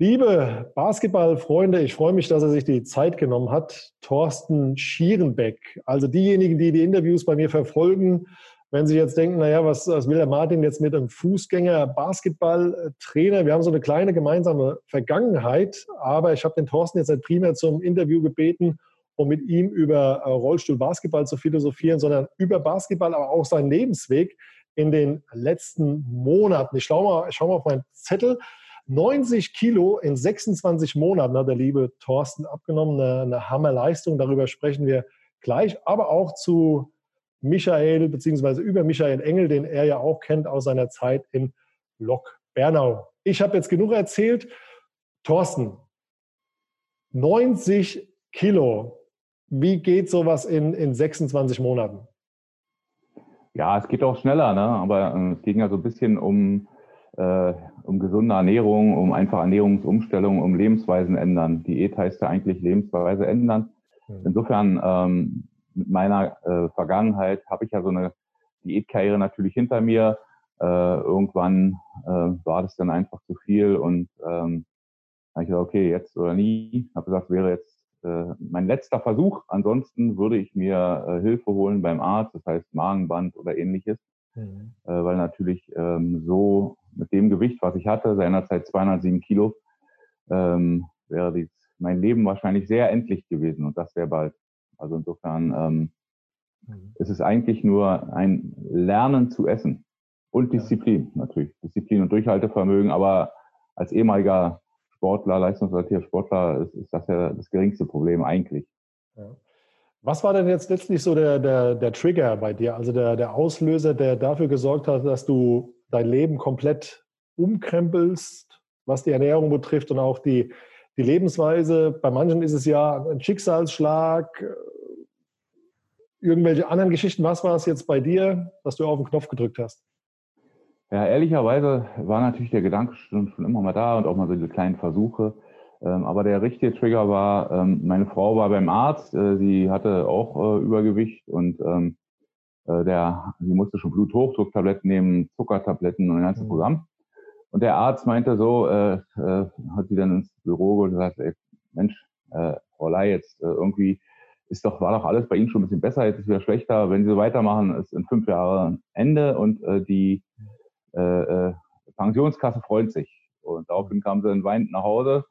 Liebe Basketballfreunde, ich freue mich, dass er sich die Zeit genommen hat. Thorsten Schierenbeck. Also diejenigen, die die Interviews bei mir verfolgen, wenn Sie jetzt denken, naja, was, was will der Martin jetzt mit einem Fußgänger-Basketball-Trainer? Wir haben so eine kleine gemeinsame Vergangenheit, aber ich habe den Thorsten jetzt nicht primär zum Interview gebeten, um mit ihm über äh, Rollstuhl-Basketball zu philosophieren, sondern über Basketball, aber auch seinen Lebensweg in den letzten Monaten. Ich schaue mal, ich schau mal auf meinen Zettel. 90 Kilo in 26 Monaten hat der liebe Thorsten abgenommen. Eine, eine Hammerleistung. Darüber sprechen wir gleich. Aber auch zu Michael, beziehungsweise über Michael Engel, den er ja auch kennt aus seiner Zeit in Lok Bernau. Ich habe jetzt genug erzählt. Thorsten, 90 Kilo. Wie geht sowas in, in 26 Monaten? Ja, es geht auch schneller, ne? aber äh, es ging ja so ein bisschen um äh, um gesunde Ernährung, um einfach Ernährungsumstellung, um Lebensweisen ändern. Diät heißt ja eigentlich Lebensweise ändern. Mhm. Insofern ähm, mit meiner äh, Vergangenheit habe ich ja so eine Diätkarriere natürlich hinter mir. Äh, irgendwann äh, war das dann einfach zu viel und ähm, habe ich gesagt, okay, jetzt oder nie. Habe gesagt, wäre jetzt äh, mein letzter Versuch. Ansonsten würde ich mir äh, Hilfe holen beim Arzt, das heißt Magenband oder ähnliches, mhm. äh, weil natürlich ähm, so mit dem Gewicht, was ich hatte, seinerzeit 207 Kilo, ähm, wäre dies, mein Leben wahrscheinlich sehr endlich gewesen und das sehr bald. Also insofern ähm, mhm. ist es eigentlich nur ein Lernen zu essen und Disziplin ja. natürlich. Disziplin und Durchhaltevermögen, aber als ehemaliger Sportler, leistungsorientierter Sportler ist, ist, das ja das geringste Problem eigentlich. Ja. Was war denn jetzt letztlich so der, der, der Trigger bei dir, also der, der Auslöser, der dafür gesorgt hat, dass du dein Leben komplett umkrempelst, was die Ernährung betrifft und auch die, die Lebensweise. Bei manchen ist es ja ein Schicksalsschlag, irgendwelche anderen Geschichten. Was war es jetzt bei dir, dass du auf den Knopf gedrückt hast? Ja, ehrlicherweise war natürlich der Gedanke schon, schon immer mal da und auch mal so diese kleinen Versuche. Ähm, aber der richtige Trigger war, ähm, meine Frau war beim Arzt, äh, sie hatte auch äh, Übergewicht und ähm, äh, der, sie musste schon Bluthochdrucktabletten nehmen, Zuckertabletten und ein ganzes mhm. Programm. Und der Arzt meinte so, äh, äh, hat sie dann ins Büro geholt und gesagt, ey, Mensch, äh, Frau Lai, jetzt äh, irgendwie ist doch, war doch alles bei Ihnen schon ein bisschen besser, jetzt ist wieder schlechter. Wenn Sie so weitermachen, ist in fünf Jahren Ende und äh, die äh, äh, Pensionskasse freut sich. Und daraufhin kam sie dann weinend nach Hause.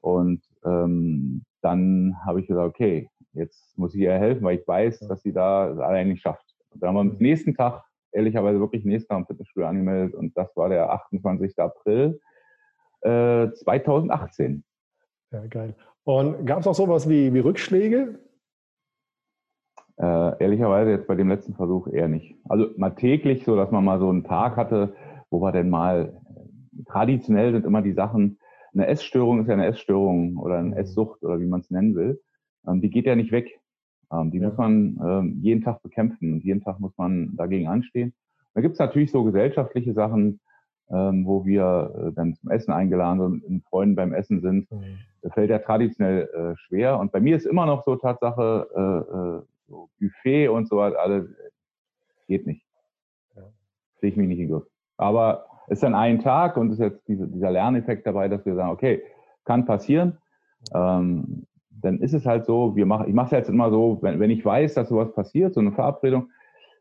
Und ähm, dann habe ich gesagt, okay, jetzt muss ich ihr helfen, weil ich weiß, dass sie da das allein nicht schafft. Und dann haben wir uns nächsten Tag, ehrlicherweise wirklich nächsten Tag im Fitnessstudio angemeldet und das war der 28. April äh, 2018. Ja, geil. Und gab es auch sowas wie, wie Rückschläge? Äh, ehrlicherweise jetzt bei dem letzten Versuch eher nicht. Also mal täglich, so dass man mal so einen Tag hatte, wo wir denn mal, traditionell sind immer die Sachen, eine Essstörung ist ja eine Essstörung oder eine mhm. Esssucht oder wie man es nennen will. Ähm, die geht ja nicht weg. Ähm, die ja. muss man ähm, jeden Tag bekämpfen und jeden Tag muss man dagegen anstehen. Da gibt es natürlich so gesellschaftliche Sachen, ähm, wo wir äh, dann zum Essen eingeladen sind, mit Freunden beim Essen sind. Mhm. Das fällt ja traditionell äh, schwer. Und bei mir ist immer noch so Tatsache, äh, äh so Buffet und so alles geht nicht. Ja. Sehe ich mich nicht in Griff. Aber es ist dann ein Tag und es ist jetzt diese, dieser Lerneffekt dabei, dass wir sagen, okay, kann passieren. Ähm, dann ist es halt so, wir machen, ich mache es jetzt immer so, wenn, wenn ich weiß, dass sowas passiert, so eine Verabredung,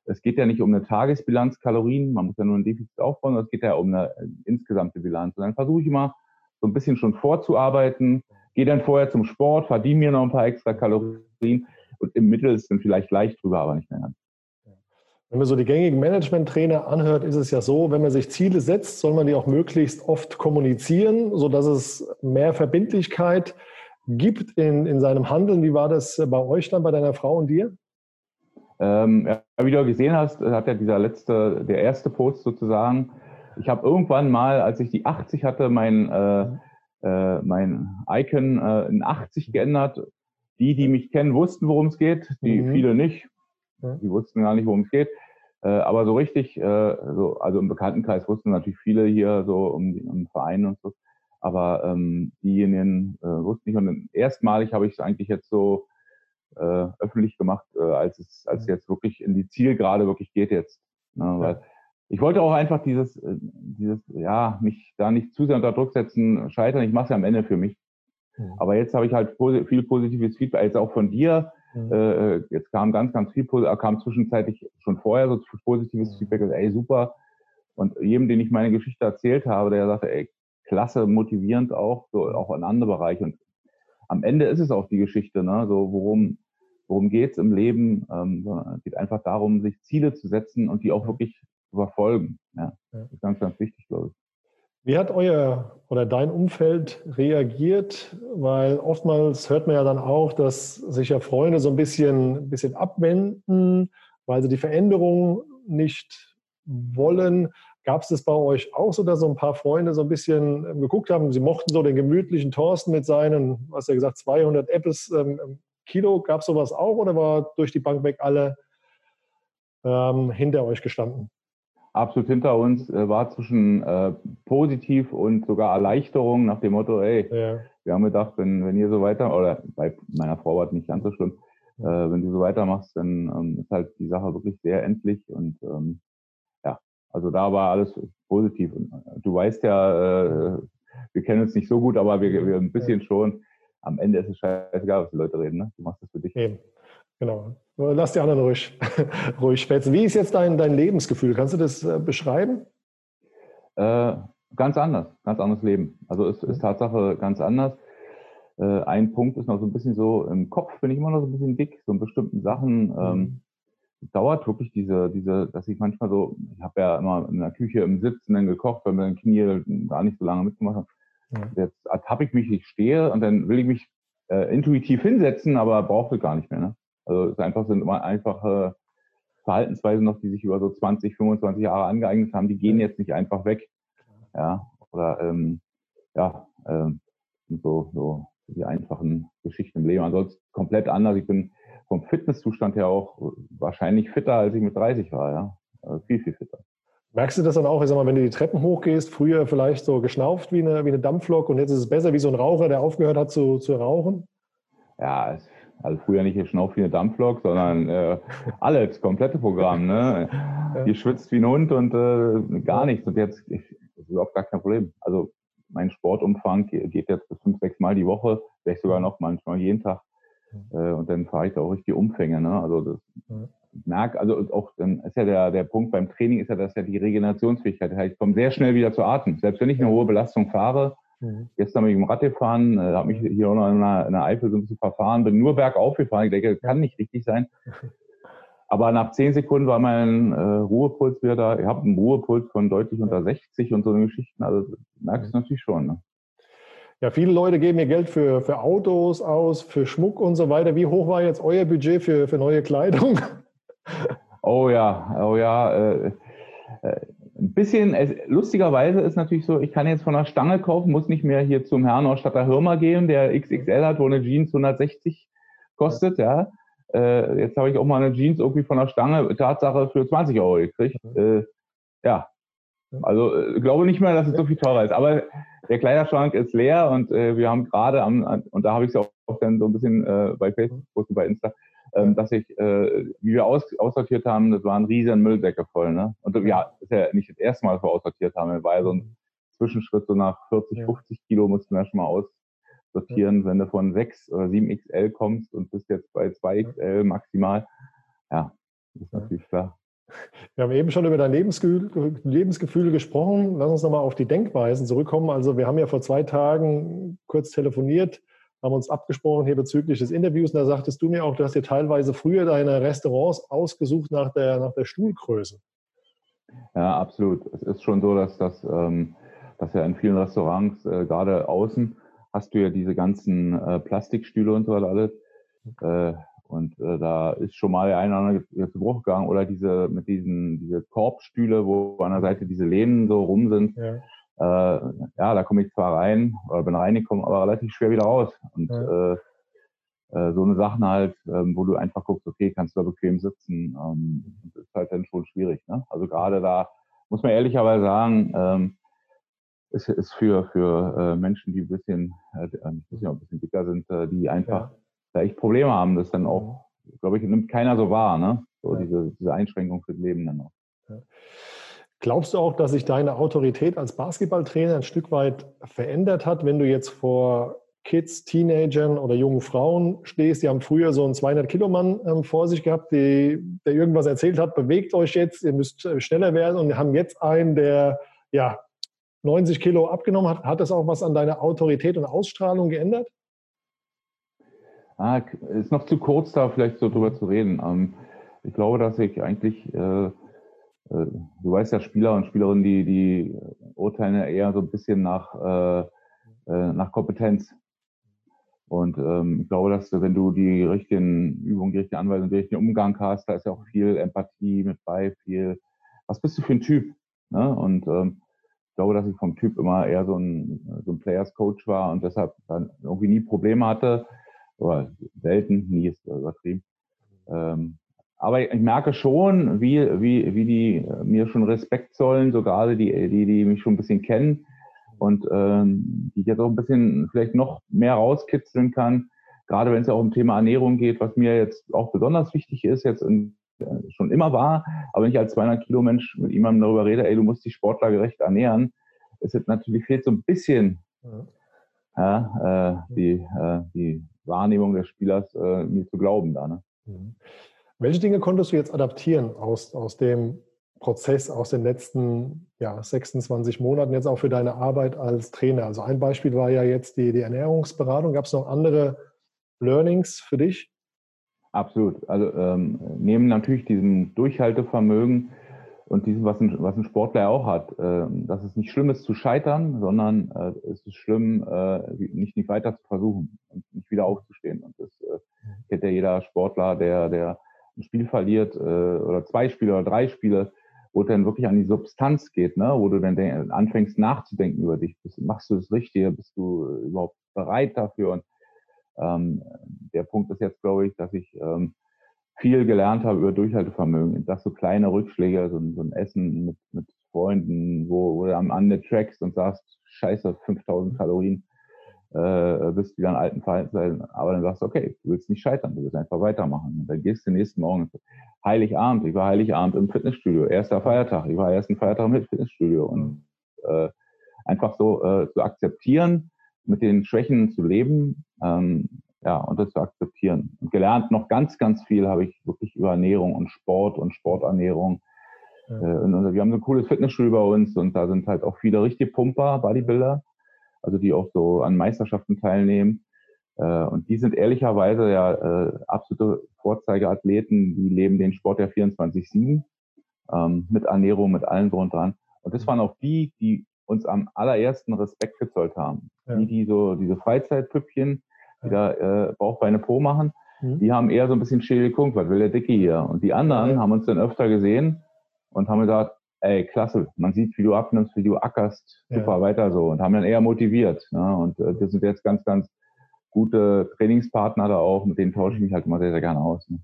es geht ja nicht um eine Tagesbilanz Kalorien, man muss ja nur ein Defizit aufbauen, sondern es geht ja um eine äh, insgesamte Bilanz. Und dann versuche ich immer so ein bisschen schon vorzuarbeiten, gehe dann vorher zum Sport, verdiene mir noch ein paar extra Kalorien und im Mittel ist es dann vielleicht leicht drüber, aber nicht mehr ganz. Wenn man so die gängigen Management-Trainer anhört, ist es ja so, wenn man sich Ziele setzt, soll man die auch möglichst oft kommunizieren, sodass es mehr Verbindlichkeit gibt gibt in, in seinem Handeln. Wie war das bei euch dann, bei deiner Frau und dir? Ähm, ja, wie du gesehen hast, hat ja dieser letzte, der erste Post sozusagen. Ich habe irgendwann mal, als ich die 80 hatte, mein, äh, äh, mein Icon äh, in 80 geändert. Die, die mich kennen, wussten, worum es geht. Die mhm. viele nicht. Die wussten gar nicht, worum es geht. Äh, aber so richtig, äh, so, also im Bekanntenkreis wussten natürlich viele hier so um, um den Verein und so. Aber ähm, diejenigen äh, wussten nicht. Und erstmalig habe ich es eigentlich jetzt so äh, öffentlich gemacht, äh, als es als es jetzt wirklich in die Zielgerade wirklich geht jetzt. Ne? Weil ich wollte auch einfach dieses, äh, dieses, ja, mich da nicht zu sehr unter Druck setzen, scheitern. Ich mache es ja am Ende für mich. Mhm. Aber jetzt habe ich halt viel positives Feedback, jetzt auch von dir. Mhm. Äh, jetzt kam ganz, ganz viel, kam zwischenzeitlich schon vorher so positives mhm. Feedback, ey, super. Und jedem, den ich meine Geschichte erzählt habe, der sagte, ey, klasse, motivierend auch, so auch in andere Bereiche. Und am Ende ist es auch die Geschichte, ne? So, worum, worum geht's im Leben? Ähm, es geht einfach darum, sich Ziele zu setzen und die auch wirklich zu verfolgen. Ja, das ist ganz, ganz wichtig, glaube ich. Wie hat euer oder dein Umfeld reagiert? Weil oftmals hört man ja dann auch, dass sich ja Freunde so ein bisschen, ein bisschen abwenden, weil sie die Veränderung nicht wollen. Gab es das bei euch auch so, dass so ein paar Freunde so ein bisschen ähm, geguckt haben? Sie mochten so den gemütlichen Thorsten mit seinen, was ja gesagt, 200 Apples ähm, Kilo. Gab es sowas auch oder war durch die Bank weg alle ähm, hinter euch gestanden? Absolut hinter uns äh, war zwischen äh, positiv und sogar Erleichterung nach dem Motto, ey, ja. wir haben gedacht, wenn, wenn ihr so weiter, oder bei meiner Frau war es nicht ganz so schlimm, äh, wenn du so weitermachst, dann ähm, ist halt die Sache wirklich sehr endlich und ähm, also da war alles positiv. Und äh, du weißt ja, äh, wir kennen uns nicht so gut, aber wir, wir ein bisschen schon. Am Ende ist es scheißegal, was die Leute reden. Ne? Du machst das für dich. Eben. Genau. Lass die anderen ruhig, ruhig spätzen. Wie ist jetzt dein, dein Lebensgefühl? Kannst du das äh, beschreiben? Äh, ganz anders, ganz anderes Leben. Also es ist Tatsache ganz anders. Äh, ein Punkt ist noch so ein bisschen so, im Kopf bin ich immer noch so ein bisschen dick, so in bestimmten Sachen. Ähm, mhm dauert wirklich diese, diese, dass ich manchmal so, ich habe ja immer in der Küche im Sitzen dann gekocht, weil meine Knie gar nicht so lange mitgemacht haben. Ja. Jetzt habe ich mich, ich stehe und dann will ich mich äh, intuitiv hinsetzen, aber brauche ich gar nicht mehr. Ne? Also es einfach sind immer einfache Verhaltensweisen noch, die sich über so 20, 25 Jahre angeeignet haben, die gehen jetzt nicht einfach weg. Ja, oder ähm, ja, ähm, so, so die einfachen Geschichten im Leben. Ansonsten komplett anders. Ich bin vom Fitnesszustand her auch wahrscheinlich fitter, als ich mit 30 war, ja. Also viel, viel fitter. Merkst du das dann auch, ich sag mal, wenn du die Treppen hochgehst, früher vielleicht so geschnauft wie eine, wie eine Dampflok und jetzt ist es besser wie so ein Raucher, der aufgehört hat zu, zu rauchen? Ja, also früher nicht geschnauft wie eine Dampflok, sondern äh, alles, komplette Programm. Ne? Schwitzt wie ein Hund und äh, gar nichts. Und jetzt ich, ist überhaupt gar kein Problem. Also mein Sportumfang geht jetzt bis fünf, sechs Mal die Woche, vielleicht sogar noch manchmal jeden Tag. Äh, und dann fahre ich da auch richtig Umfänge. Ne? Also das ja. merk, also auch dann ist ja der, der Punkt beim Training ist ja, dass ja die Regenerationsfähigkeit. Das heißt, ich komme sehr schnell wieder zu Atem. Selbst wenn ich eine hohe Belastung fahre, mhm. gestern bin ich im Rad gefahren, äh, habe mich hier auch noch in der, in der Eifel so ein bisschen verfahren, bin nur bergauf gefahren. Ich denke, das kann nicht richtig sein. Aber nach zehn Sekunden war mein äh, Ruhepuls wieder da. Ich habe einen Ruhepuls von deutlich unter 60 und so eine Geschichten. Also merkst du natürlich schon. Ne? Ja, viele Leute geben ihr Geld für, für Autos aus, für Schmuck und so weiter. Wie hoch war jetzt euer Budget für, für neue Kleidung? Oh ja, oh ja. Äh, äh, ein bisschen, es, lustigerweise ist natürlich so, ich kann jetzt von der Stange kaufen, muss nicht mehr hier zum Herrn Ausstatter Hirmer gehen, der XXL hat, wo eine Jeans 160 kostet, ja. Äh, jetzt habe ich auch mal eine Jeans irgendwie von der Stange, Tatsache, für 20 Euro gekriegt. Äh, ja, also äh, glaube nicht mehr, dass es so viel teurer ist. Aber der Kleiderschrank ist leer und äh, wir haben gerade am, und da habe ich es auch, auch dann so ein bisschen äh, bei Facebook und bei Insta, ähm, dass ich, äh, wie wir aus, aussortiert haben, das waren riesen Müllsäcke voll. Ne? Und ja, ist ja nicht das erste Mal, dass wir aussortiert haben, war ja so ein Zwischenschritt, so nach 40, 50 Kilo mussten wir schon mal aussortieren, wenn du von 6 oder 7 XL kommst und bist jetzt bei 2 XL maximal. Ja, das ist natürlich klar. Wir haben eben schon über dein Lebensgefühl, Lebensgefühl gesprochen. Lass uns nochmal auf die Denkweisen zurückkommen. Also wir haben ja vor zwei Tagen kurz telefoniert, haben uns abgesprochen hier bezüglich des Interviews. Und da sagtest du mir auch, du hast dir teilweise früher deine Restaurants ausgesucht nach der, nach der Stuhlgröße. Ja, absolut. Es ist schon so, dass das, ähm, dass ja in vielen Restaurants, äh, gerade außen, hast du ja diese ganzen äh, Plastikstühle und so weiter alles. Äh, und äh, da ist schon mal der eine oder andere zu Bruch gegangen. Oder diese mit diesen diese Korbstühle, wo an der Seite diese Lehnen so rum sind. Ja, äh, ja da komme ich zwar rein oder bin reingekommen, aber relativ schwer wieder raus. Und ja. äh, äh, so eine Sachen halt, ähm, wo du einfach guckst, okay, kannst du da bequem sitzen, ähm, das ist halt dann schon schwierig. Ne? Also gerade da muss man ehrlicherweise sagen, ähm, ist, ist für, für äh, Menschen, die ein bisschen, äh, ein bisschen, ein bisschen dicker sind, äh, die einfach ja da echt Probleme haben, das dann auch, glaube ich, nimmt keiner so wahr, ne? So ja. diese, diese Einschränkung fürs Leben dann auch. Ja. Glaubst du auch, dass sich deine Autorität als Basketballtrainer ein Stück weit verändert hat, wenn du jetzt vor Kids, Teenagern oder jungen Frauen stehst? Die haben früher so einen 200-Kilo-Mann ähm, vor sich gehabt, die, der irgendwas erzählt hat, bewegt euch jetzt, ihr müsst äh, schneller werden und haben jetzt einen, der ja 90 Kilo abgenommen hat. Hat das auch was an deiner Autorität und Ausstrahlung geändert? Ah, ist noch zu kurz da vielleicht so drüber zu reden. Ähm, ich glaube, dass ich eigentlich, äh, äh, du weißt ja, Spieler und Spielerinnen, die, die urteilen ja eher so ein bisschen nach, äh, äh, nach Kompetenz. Und ähm, ich glaube, dass wenn du die richtigen Übungen, die richtigen Anweisungen, den richtigen Umgang hast, da ist ja auch viel Empathie mit bei, viel, was bist du für ein Typ? Ne? Und ähm, ich glaube, dass ich vom Typ immer eher so ein, so ein Players Coach war und deshalb dann irgendwie nie Probleme hatte, oder selten, nie ist übertrieben. Ähm, aber ich merke schon, wie, wie, wie die äh, mir schon Respekt zollen, so gerade die, die, die mich schon ein bisschen kennen und ähm, die ich jetzt auch ein bisschen vielleicht noch mehr rauskitzeln kann, gerade wenn es ja auch um Thema Ernährung geht, was mir jetzt auch besonders wichtig ist, jetzt in, äh, schon immer war, aber wenn ich als 200 Kilo Mensch mit jemandem darüber rede, ey, du musst dich sportlergerecht ernähren, es natürlich fehlt so ein bisschen ja, äh, die, äh, die Wahrnehmung des Spielers äh, mir zu glauben da. Ne? Mhm. Welche Dinge konntest du jetzt adaptieren aus, aus dem Prozess aus den letzten ja, 26 Monaten, jetzt auch für deine Arbeit als Trainer? Also ein Beispiel war ja jetzt die, die Ernährungsberatung. Gab es noch andere Learnings für dich? Absolut. Also ähm, neben natürlich diesem Durchhaltevermögen und diesem, was ein, was ein Sportler ja auch hat, äh, dass es nicht schlimm ist zu scheitern, sondern äh, es ist schlimm, äh, nicht, nicht weiter zu versuchen und nicht wieder aufzustehen. Und das äh, kennt ja jeder Sportler, der, der ein Spiel verliert äh, oder zwei Spiele oder drei Spiele, wo dann wirklich an die Substanz geht, ne? wo du dann anfängst nachzudenken über dich. Bist, machst du das Richtige? Bist du überhaupt bereit dafür? Und ähm, der Punkt ist jetzt, glaube ich, dass ich ähm, viel gelernt habe über Durchhaltevermögen, dass so kleine Rückschläge, so, so ein Essen mit, mit Freunden, wo, wo du am Ende trackst und sagst, scheiße, 5000 Kalorien, äh, bist wieder in alten Verhaltensweisen, aber dann sagst du, okay, du willst nicht scheitern, du willst einfach weitermachen. Und dann gehst du den nächsten Morgen, Heiligabend, ich war Heiligabend im Fitnessstudio, erster Feiertag, ich war ersten Feiertag im Fitnessstudio. Und äh, einfach so äh, zu akzeptieren, mit den Schwächen zu leben, ähm, ja, und das zu akzeptieren. Und gelernt noch ganz, ganz viel habe ich wirklich über Ernährung und Sport und Sporternährung. Ja. Äh, und wir haben so ein cooles Fitnessstudio bei uns und da sind halt auch viele richtige Pumper, Bodybuilder, also die auch so an Meisterschaften teilnehmen. Äh, und die sind ehrlicherweise ja äh, absolute Vorzeigeathleten, die leben den Sport ja 24-7 ähm, mit Ernährung, mit allem drum und dran. Und das waren auch die, die uns am allerersten Respekt gezollt haben. Ja. Die, die so diese Freizeitpüppchen, die da äh, Bauchbeine Po machen, mhm. die haben eher so ein bisschen schädel geguckt, was will der Dicke hier? Und die anderen ja. haben uns dann öfter gesehen und haben gesagt, ey, klasse, man sieht, wie du abnimmst, wie du ackerst, super, ja. weiter so und haben dann eher motiviert. Ne? Und äh, das sind jetzt ganz, ganz gute Trainingspartner da auch, mit denen tausche ich mich halt immer sehr, sehr gerne aus. Ne?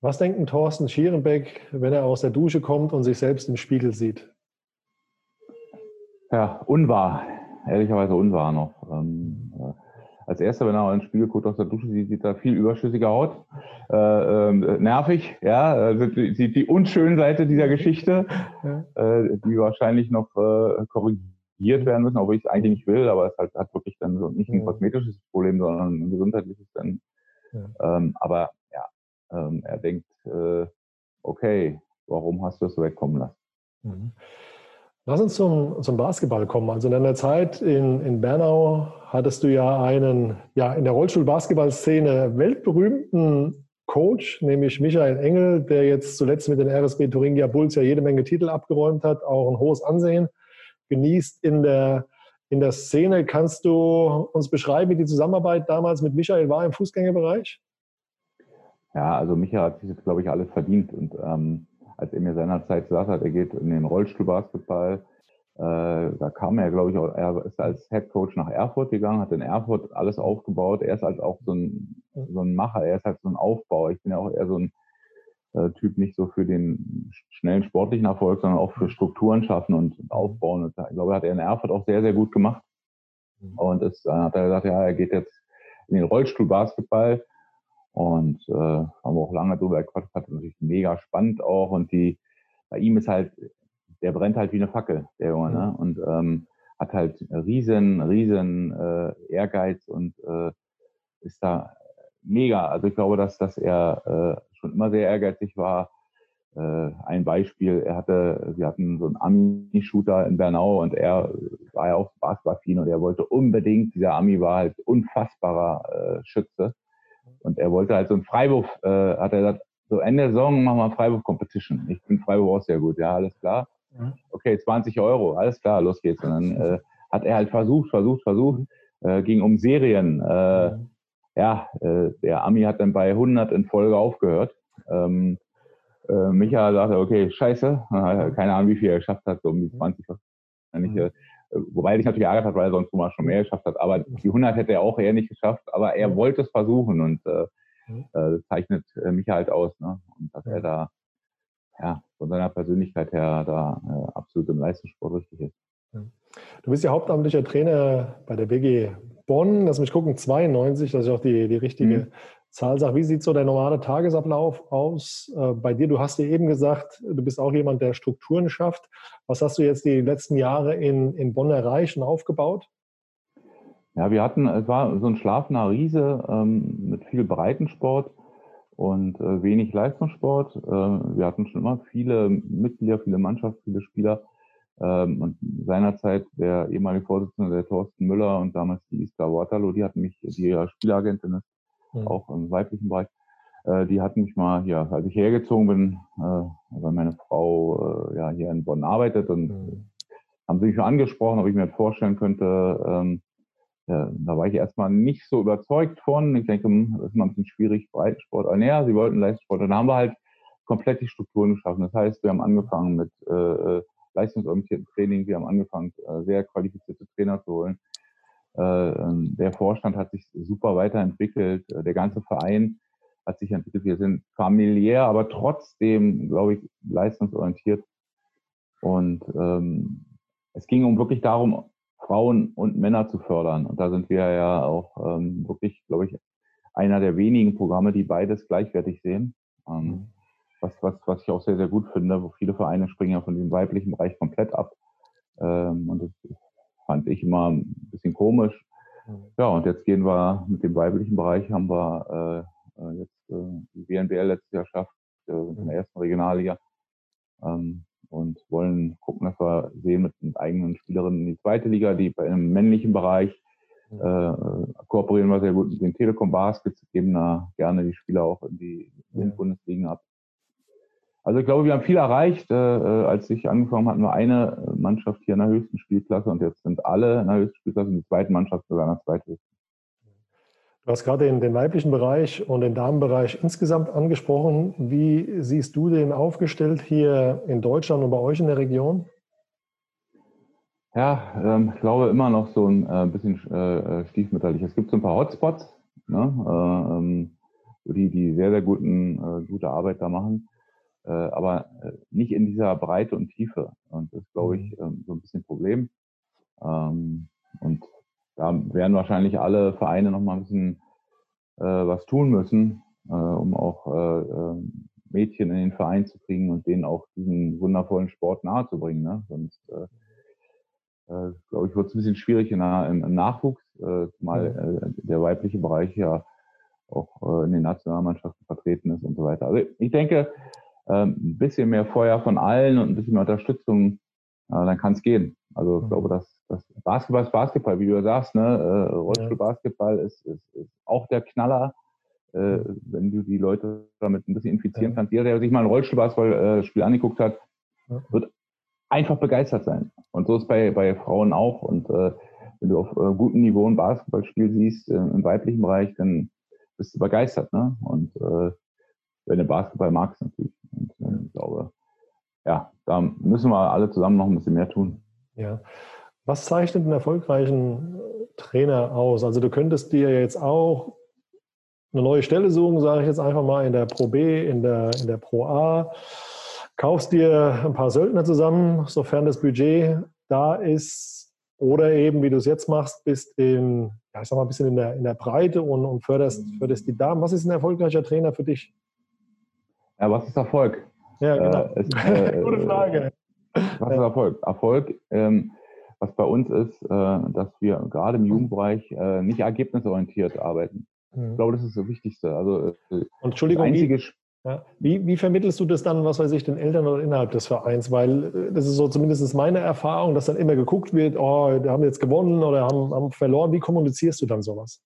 Was denkt ein Thorsten Schierenbeck, wenn er aus der Dusche kommt und sich selbst im Spiegel sieht? Ja, unwahr. Ehrlicherweise unwahr noch. Ähm, äh, als erster, wenn er in den Spiegel guckt aus der Dusche, sieht, sieht er viel überschüssige Haut. Äh, äh, nervig, ja, also sieht die unschöne Seite dieser Geschichte, äh, die wahrscheinlich noch äh, korrigiert werden müssen, obwohl ich es eigentlich nicht will, aber es halt, hat wirklich dann so nicht ein kosmetisches Problem, sondern ein gesundheitliches dann. Ja. Ähm, aber ja, ähm, er denkt, äh, okay, warum hast du das so wegkommen lassen? Mhm. Lass uns zum, zum Basketball kommen. Also in deiner Zeit in, in Bernau hattest du ja einen, ja, in der Rollstuhl-Basketball-Szene weltberühmten Coach, nämlich Michael Engel, der jetzt zuletzt mit den RSB Thuringia Bulls ja jede Menge Titel abgeräumt hat, auch ein hohes Ansehen genießt in der, in der Szene. Kannst du uns beschreiben, wie die Zusammenarbeit damals mit Michael war im Fußgängerbereich? Ja, also Michael hat sich jetzt, glaube ich, alles verdient und ähm als er mir seinerzeit gesagt hat, er geht in den Rollstuhlbasketball, äh, da kam er, glaube ich, auch, er ist als Head Coach nach Erfurt gegangen, hat in Erfurt alles aufgebaut. Er ist halt auch so ein, so ein Macher, er ist halt so ein Aufbauer. Ich bin ja auch eher so ein äh, Typ nicht so für den schnellen sportlichen Erfolg, sondern auch für Strukturen schaffen und aufbauen. Und ich glaube, hat er in Erfurt auch sehr, sehr gut gemacht. Mhm. Und es, dann hat er gesagt, ja, er geht jetzt in den Rollstuhlbasketball und äh, haben wir auch lange drüber gequatscht, hat natürlich mega spannend auch. Und die, bei ihm ist halt der brennt halt wie eine Fackel, der Junge, ne? Und ähm, hat halt riesen, riesen äh, Ehrgeiz und äh, ist da mega. Also ich glaube, dass, dass er äh, schon immer sehr ehrgeizig war. Äh, ein Beispiel, er hatte, wir hatten so einen Ami-Shooter in Bernau und er war ja auch Basketballfin und er wollte unbedingt, dieser Ami war halt unfassbarer äh, Schütze. Und er wollte halt so einen Freiwurf, äh, hat er gesagt, so Ende der Saison machen wir Freiwurf-Competition. Ich bin Freiwurf auch sehr gut, ja, alles klar. Okay, 20 Euro, alles klar, los geht's. Und dann äh, hat er halt versucht, versucht, versucht, äh, ging um Serien. Äh, ja, äh, der Ami hat dann bei 100 in Folge aufgehört. Ähm, äh, Micha sagte, okay, scheiße, keine Ahnung, wie viel er geschafft hat, so um die 20 wahrscheinlich. Wobei ich natürlich ärgert hat, weil er sonst mal schon mehr geschafft hat. Aber die 100 hätte er auch eher nicht geschafft. Aber er wollte es versuchen und äh, äh, das zeichnet äh, Micha halt aus. Ne? Und dass er da ja, von seiner Persönlichkeit her da äh, absolut im Leistungssport richtig ist. Du bist ja hauptamtlicher Trainer bei der BG Bonn. Lass mich gucken, 92, dass ich auch die, die richtige mhm. Zahl sage. Wie sieht so der normale Tagesablauf aus äh, bei dir? Du hast dir eben gesagt, du bist auch jemand, der Strukturen schafft. Was hast du jetzt die letzten Jahre in, in Bonn erreicht und aufgebaut? Ja, wir hatten, es war so ein schlafender Riese ähm, mit viel Breitensport und äh, wenig Leistungssport. Äh, wir hatten schon immer viele Mitglieder, viele Mannschaften, viele Spieler. Ähm, und seinerzeit der ehemalige Vorsitzende, der Thorsten Müller und damals die Iska Waterloo, die hatten mich, die Spielagentin ist, mhm. auch im weiblichen Bereich, äh, die hatten mich mal hier, als ich hergezogen bin, äh, weil meine Frau äh, ja hier in Bonn arbeitet und mhm. haben sie mich schon angesprochen, ob ich mir das vorstellen könnte, ähm, ja, da war ich erstmal nicht so überzeugt von. Ich denke, hm, das ist mal ein bisschen schwierig, Breitensport. Aber naja, sie wollten Leistungssport. Und dann haben wir halt komplett die Strukturen geschaffen. Das heißt, wir haben angefangen mit äh, äh leistungsorientierten Training. Wir haben angefangen, äh, sehr qualifizierte Trainer zu holen. Äh, ähm, der Vorstand hat sich super weiterentwickelt. Äh, der ganze Verein hat sich entwickelt. Wir sind familiär, aber trotzdem, glaube ich, leistungsorientiert. Und ähm, es ging um wirklich darum, Frauen und Männer zu fördern. Und da sind wir ja auch ähm, wirklich, glaube ich, einer der wenigen Programme, die beides gleichwertig sehen. Ähm, mhm. was, was, was ich auch sehr, sehr gut finde, wo viele Vereine springen ja von dem weiblichen Bereich komplett ab. Ähm, und das fand ich immer ein bisschen komisch. Mhm. Ja, und jetzt gehen wir mit dem weiblichen Bereich, haben wir äh, äh jetzt äh, die WNBL letztes Jahr geschafft, äh, in der mhm. ersten Regionalliga. Ähm, und wollen gucken, dass wir sehen mit, mit eigenen Spielerinnen in die zweite Liga, die bei einem männlichen Bereich äh, kooperieren wir sehr gut mit den Telekom Baskets, geben da gerne die Spieler auch in die, in die Bundesliga ab. Also ich glaube, wir haben viel erreicht. Äh, äh, als ich angefangen hatten wir eine Mannschaft hier in der höchsten Spielklasse und jetzt sind alle in der höchsten Spielklasse und die zweite Mannschaft sogar in der zweithöchsten. Du hast gerade den, den, weiblichen Bereich und den Damenbereich insgesamt angesprochen. Wie siehst du den aufgestellt hier in Deutschland und bei euch in der Region? Ja, ähm, ich glaube immer noch so ein äh, bisschen äh, äh stiefmütterlich. Es gibt so ein paar Hotspots, ne, äh, ähm, die, die sehr, sehr guten, äh, gute Arbeit da machen, aber nicht in dieser Breite und Tiefe. Und das ist, glaube ich, mhm. ähm, so ein bisschen ein Problem. Ähm, und da werden wahrscheinlich alle Vereine noch mal ein bisschen äh, was tun müssen, äh, um auch äh, äh, Mädchen in den Verein zu kriegen und denen auch diesen wundervollen Sport nahezubringen. Ne? Sonst, äh, äh, glaube ich, wird es ein bisschen schwierig im, Nachwuchs, äh, zumal äh, der weibliche Bereich ja auch äh, in den Nationalmannschaften vertreten ist und so weiter. Also ich denke, äh, ein bisschen mehr Feuer von allen und ein bisschen mehr Unterstützung, äh, dann kann es gehen. Also ich glaube, dass das Basketball ist Basketball, wie du ja sagst, ne? Äh, Rollstuhlbasketball ist, ist, ist auch der Knaller, äh, wenn du die Leute damit ein bisschen infizieren ja. kannst. Jeder, der sich mal ein Rollstuhlbasketballspiel angeguckt hat, wird einfach begeistert sein. Und so ist bei, bei Frauen auch. Und äh, wenn du auf äh, gutem Niveau ein Basketballspiel siehst, äh, im weiblichen Bereich, dann bist du begeistert. Ne? Und äh, wenn du Basketball magst natürlich. Und äh, ich glaube, ja, da müssen wir alle zusammen noch ein bisschen mehr tun. Ja. Was zeichnet einen erfolgreichen Trainer aus? Also du könntest dir jetzt auch eine neue Stelle suchen, sage ich jetzt einfach mal, in der Pro B, in der, in der Pro A, kaufst dir ein paar Söldner zusammen, sofern das Budget da ist, oder eben, wie du es jetzt machst, bist in, ja, ich sag mal, ein bisschen in der, in der Breite und, und förderst, förderst die Damen. Was ist ein erfolgreicher Trainer für dich? Ja, was ist Erfolg? Ja, genau. Äh, es, äh, Gute Frage. Was ist Erfolg? Erfolg, ähm, was bei uns ist, äh, dass wir gerade im Jugendbereich äh, nicht ergebnisorientiert arbeiten. Mhm. Ich glaube, das ist das Wichtigste. Also, äh, Und Entschuldigung, einzige wie, ja, wie, wie, vermittelst du das dann, was weiß ich, den Eltern oder innerhalb des Vereins? Weil äh, das ist so zumindest meine Erfahrung, dass dann immer geguckt wird, oh, die haben jetzt gewonnen oder haben, haben verloren. Wie kommunizierst du dann sowas?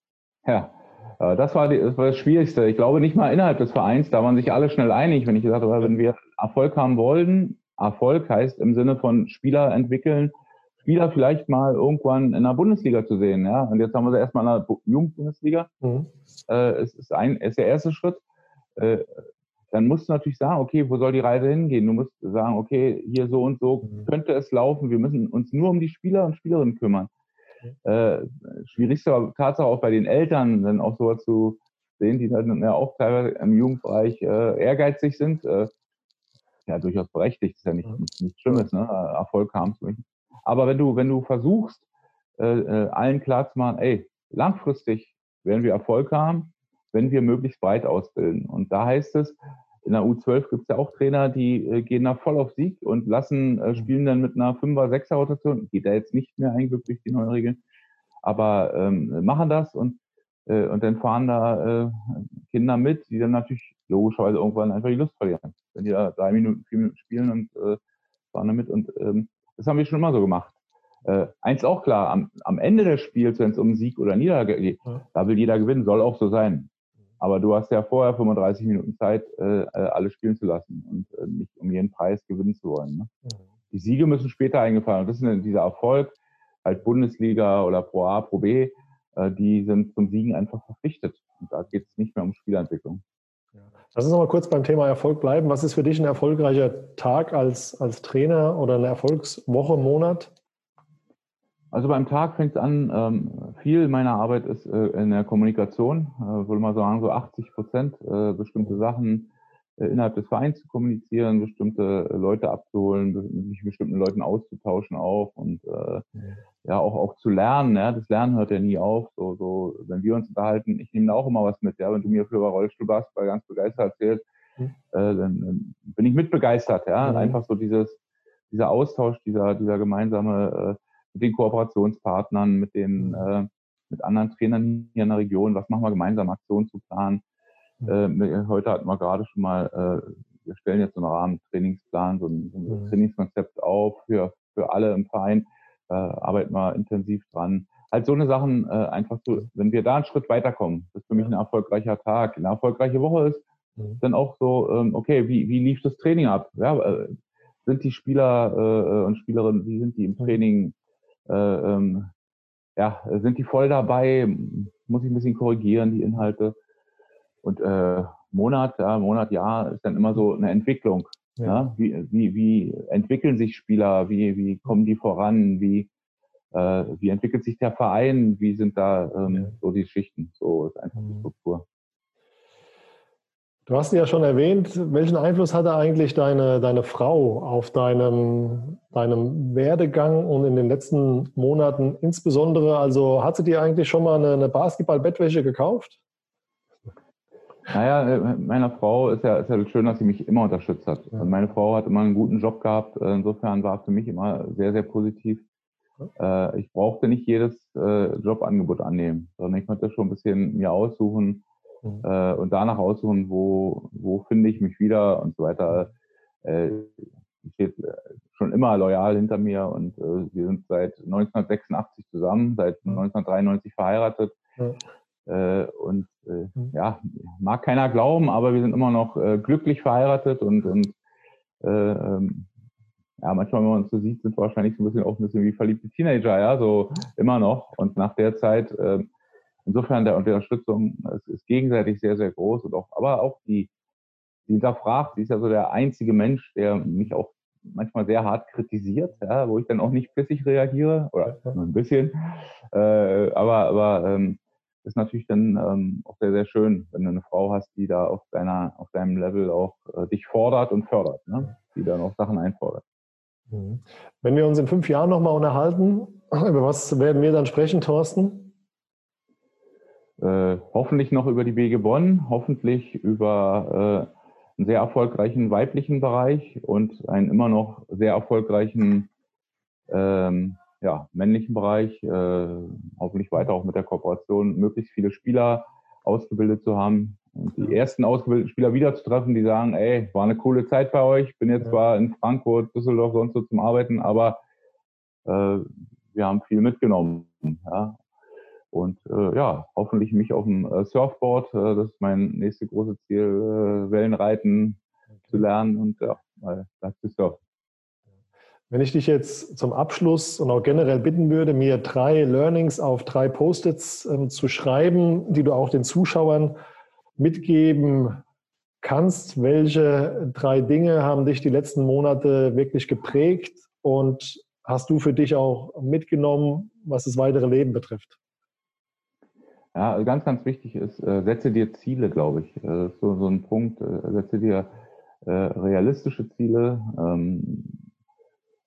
Ja, äh, das war, die, das war, das Schwierigste. Ich glaube nicht mal innerhalb des Vereins, da waren sich alle schnell einig, wenn ich gesagt habe, wenn wir Erfolg haben wollen, Erfolg heißt im Sinne von Spieler entwickeln, Spieler vielleicht mal irgendwann in der Bundesliga zu sehen. Ja? Und jetzt haben wir sie erstmal in der Jugendbundesliga. Mhm. Äh, es ist, ein, ist der erste Schritt. Äh, dann musst du natürlich sagen, okay, wo soll die Reise hingehen? Du musst sagen, okay, hier so und so mhm. könnte es laufen. Wir müssen uns nur um die Spieler und Spielerinnen kümmern. Mhm. Äh, schwierigste Tatsache auch bei den Eltern, dann auch so zu sehen, die dann ja auch teilweise im Jugendbereich äh, ehrgeizig sind. Äh, ja, durchaus berechtigt, ist ja nicht, mhm. nicht, nichts Schlimmes, ne? Erfolg haben zu möchten. Aber wenn du, wenn du versuchst, äh, äh, allen klarzumachen, ey, langfristig werden wir Erfolg haben, wenn wir möglichst breit ausbilden. Und da heißt es, in der U12 gibt es ja auch Trainer, die äh, gehen da voll auf Sieg und lassen, äh, spielen dann mit einer 5er, 6er Rotation. Geht da jetzt nicht mehr ein durch die neuen Regeln. Aber ähm, machen das und, äh, und dann fahren da äh, Kinder mit, die dann natürlich logischerweise irgendwann einfach die Lust verlieren. Wenn die da drei Minuten, vier Minuten spielen und äh, fahren da mit. Und ähm, das haben wir schon immer so gemacht. Äh, eins auch klar, am, am Ende des Spiels, wenn es um Sieg oder Niederlage geht, ja. da will jeder gewinnen, soll auch so sein. Aber du hast ja vorher 35 Minuten Zeit, äh, äh, alles spielen zu lassen und äh, nicht um jeden Preis gewinnen zu wollen. Ne? Mhm. Die Siege müssen später eingefallen. Und das ist dieser Erfolg, halt Bundesliga oder Pro A, Pro B, äh, die sind zum Siegen einfach verpflichtet. Und da geht es nicht mehr um Spielentwicklung. Ja. Lass uns noch mal kurz beim Thema Erfolg bleiben. Was ist für dich ein erfolgreicher Tag als, als Trainer oder eine Erfolgswoche, Monat? Also beim Tag fängt es an, ähm, viel meiner Arbeit ist äh, in der Kommunikation, äh, würde mal sagen, so 80 Prozent, äh, bestimmte Sachen äh, innerhalb des Vereins zu kommunizieren, bestimmte Leute abzuholen, sich mit bestimmten Leuten auszutauschen auch und äh, ja auch auch zu lernen. Ja, das Lernen hört ja nie auf. So, so wenn wir uns unterhalten, ich nehme da auch immer was mit. Ja, wenn du mir für Rollstuhlbasketball ganz begeistert erzählst, mhm. äh, dann, bin ich mitbegeistert. Ja, mhm. einfach so dieses dieser Austausch, dieser dieser gemeinsame äh, mit den Kooperationspartnern, mit den, mhm. äh, mit anderen Trainern hier in der Region, was machen wir gemeinsam, Aktionen zu planen. Äh, heute hatten wir gerade schon mal, äh, wir stellen jetzt so einen Rahmentrainingsplan, so ein, so ein mhm. Trainingskonzept auf für, für alle im Verein, äh, arbeiten wir intensiv dran. Halt so eine Sachen äh, einfach so, wenn wir da einen Schritt weiterkommen, das ist für mich ein erfolgreicher Tag, eine erfolgreiche Woche ist, dann auch so, ähm, okay, wie, wie lief das Training ab? Ja, äh, sind die Spieler äh, und Spielerinnen, wie sind die im Training? Äh, ähm, ja, sind die voll dabei, muss ich ein bisschen korrigieren, die Inhalte. Und äh, Monat, ja, Monat, Jahr ist dann immer so eine Entwicklung. Ja. ja? Wie, wie, wie entwickeln sich Spieler, wie, wie kommen die voran, wie, äh, wie entwickelt sich der Verein, wie sind da ähm, ja. so die Schichten, so ist einfach die mhm. Struktur. Du hast ja schon erwähnt, welchen Einfluss hatte eigentlich deine, deine Frau auf deinem, deinem Werdegang und in den letzten Monaten insbesondere? Also hat sie dir eigentlich schon mal eine, eine Basketball-Bettwäsche gekauft? Naja, äh, meiner Frau ist ja, ist ja schön, dass sie mich immer unterstützt hat. Ja. meine Frau hat immer einen guten Job gehabt. Äh, insofern war es für mich immer sehr, sehr positiv. Äh, ich brauchte nicht jedes Jobangebot annehmen, sondern ich konnte schon ein bisschen mir aussuchen, mhm. äh, und danach aussuchen, wo, wo finde ich mich wieder und so weiter. Äh, steht äh, schon immer loyal hinter mir und äh, wir sind seit 1986 zusammen, seit 1993 verheiratet. Ja. Äh, und äh, mhm. ja, mag keiner glauben, aber wir sind immer noch äh, glücklich verheiratet und, und äh, ähm, ja, manchmal, wenn man uns so sieht, sind wir wahrscheinlich so ein bisschen auch ein bisschen wie verliebte Teenager, ja, so immer noch. Und nach der Zeit äh, insofern der Unterstützung es ist gegenseitig sehr, sehr groß und auch, aber auch die, die hinterfragt, sie ist ja so der einzige Mensch, der mich auch manchmal sehr hart kritisiert, ja, wo ich dann auch nicht flüssig reagiere oder nur ein bisschen. Äh, aber aber ähm, ist natürlich dann ähm, auch sehr, sehr schön, wenn du eine Frau hast, die da auf deiner, auf deinem Level auch äh, dich fordert und fördert, ne? die dann auch Sachen einfordert. Mhm. Wenn wir uns in fünf Jahren nochmal unterhalten, über was werden wir dann sprechen, Thorsten? Äh, hoffentlich noch über die Wege Bonn, hoffentlich über einen sehr erfolgreichen weiblichen Bereich und einen immer noch sehr erfolgreichen ähm, ja, männlichen Bereich. Äh, hoffentlich weiter auch mit der Kooperation, möglichst viele Spieler ausgebildet zu haben und die ersten ausgebildeten Spieler wiederzutreffen, die sagen, ey, war eine coole Zeit bei euch, bin jetzt ja. zwar in Frankfurt, Düsseldorf, sonst so zum Arbeiten, aber äh, wir haben viel mitgenommen. Ja. Und äh, ja, hoffentlich mich auf dem äh, Surfboard, äh, das ist mein nächstes großes Ziel, äh, Wellenreiten okay. zu lernen und ja, weil das ist doch. Wenn ich dich jetzt zum Abschluss und auch generell bitten würde, mir drei Learnings auf drei Post-its ähm, zu schreiben, die du auch den Zuschauern mitgeben kannst, welche drei Dinge haben dich die letzten Monate wirklich geprägt und hast du für dich auch mitgenommen, was das weitere Leben betrifft? Ja, also ganz, ganz wichtig ist, äh, setze dir Ziele, glaube ich. Äh, so, so ein Punkt, äh, setze dir äh, realistische Ziele ähm,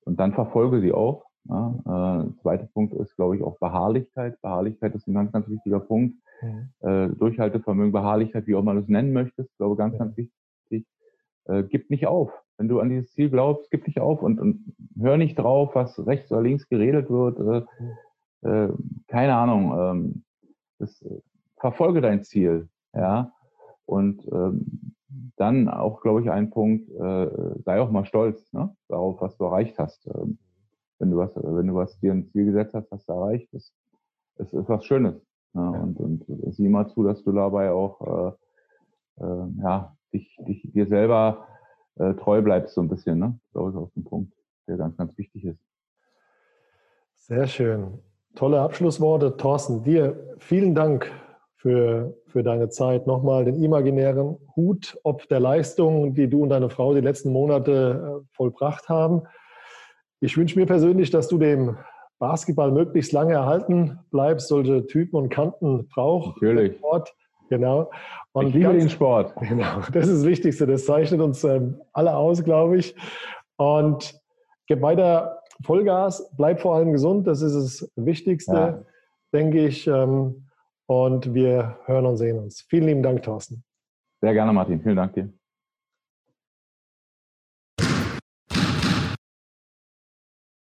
und dann verfolge sie auch. Ja. Äh, zweiter Punkt ist, glaube ich, auch Beharrlichkeit. Beharrlichkeit ist ein ganz, ganz wichtiger Punkt. Mhm. Äh, Durchhaltevermögen, Beharrlichkeit, wie auch immer du es nennen möchtest, glaube ganz, ja. ganz wichtig. Äh, gib nicht auf. Wenn du an dieses Ziel glaubst, gib nicht auf und, und hör nicht drauf, was rechts oder links geredet wird. Äh, äh, keine Ahnung. Das, äh, verfolge dein Ziel, ja. Und ähm, dann auch, glaube ich, ein Punkt, äh, sei auch mal stolz ne, darauf, was du erreicht hast. Ähm, wenn du was, wenn du was dir ein Ziel gesetzt hast, hast du erreicht, das, das ist was Schönes. Ja, und, und sieh mal zu, dass du dabei auch äh, äh, ja, dich, dich dir selber äh, treu bleibst, so ein bisschen. Ne? Das ich auch ein Punkt, der ganz, ganz wichtig ist. Sehr schön. Tolle Abschlussworte. Thorsten, dir vielen Dank für, für deine Zeit. Nochmal den imaginären Hut ob der Leistung, die du und deine Frau die letzten Monate äh, vollbracht haben. Ich wünsche mir persönlich, dass du dem Basketball möglichst lange erhalten bleibst, solche Typen und Kanten braucht. Natürlich. Sport. Genau. Und ich liebe ganz, den Sport. Genau, das ist das Wichtigste. Das zeichnet uns ähm, alle aus, glaube ich. Und gib weiter Vollgas, bleib vor allem gesund. Das ist das Wichtigste, ja. denke ich. Ähm, und wir hören und sehen uns. Vielen lieben Dank, Thorsten. Sehr gerne, Martin. Vielen Dank dir.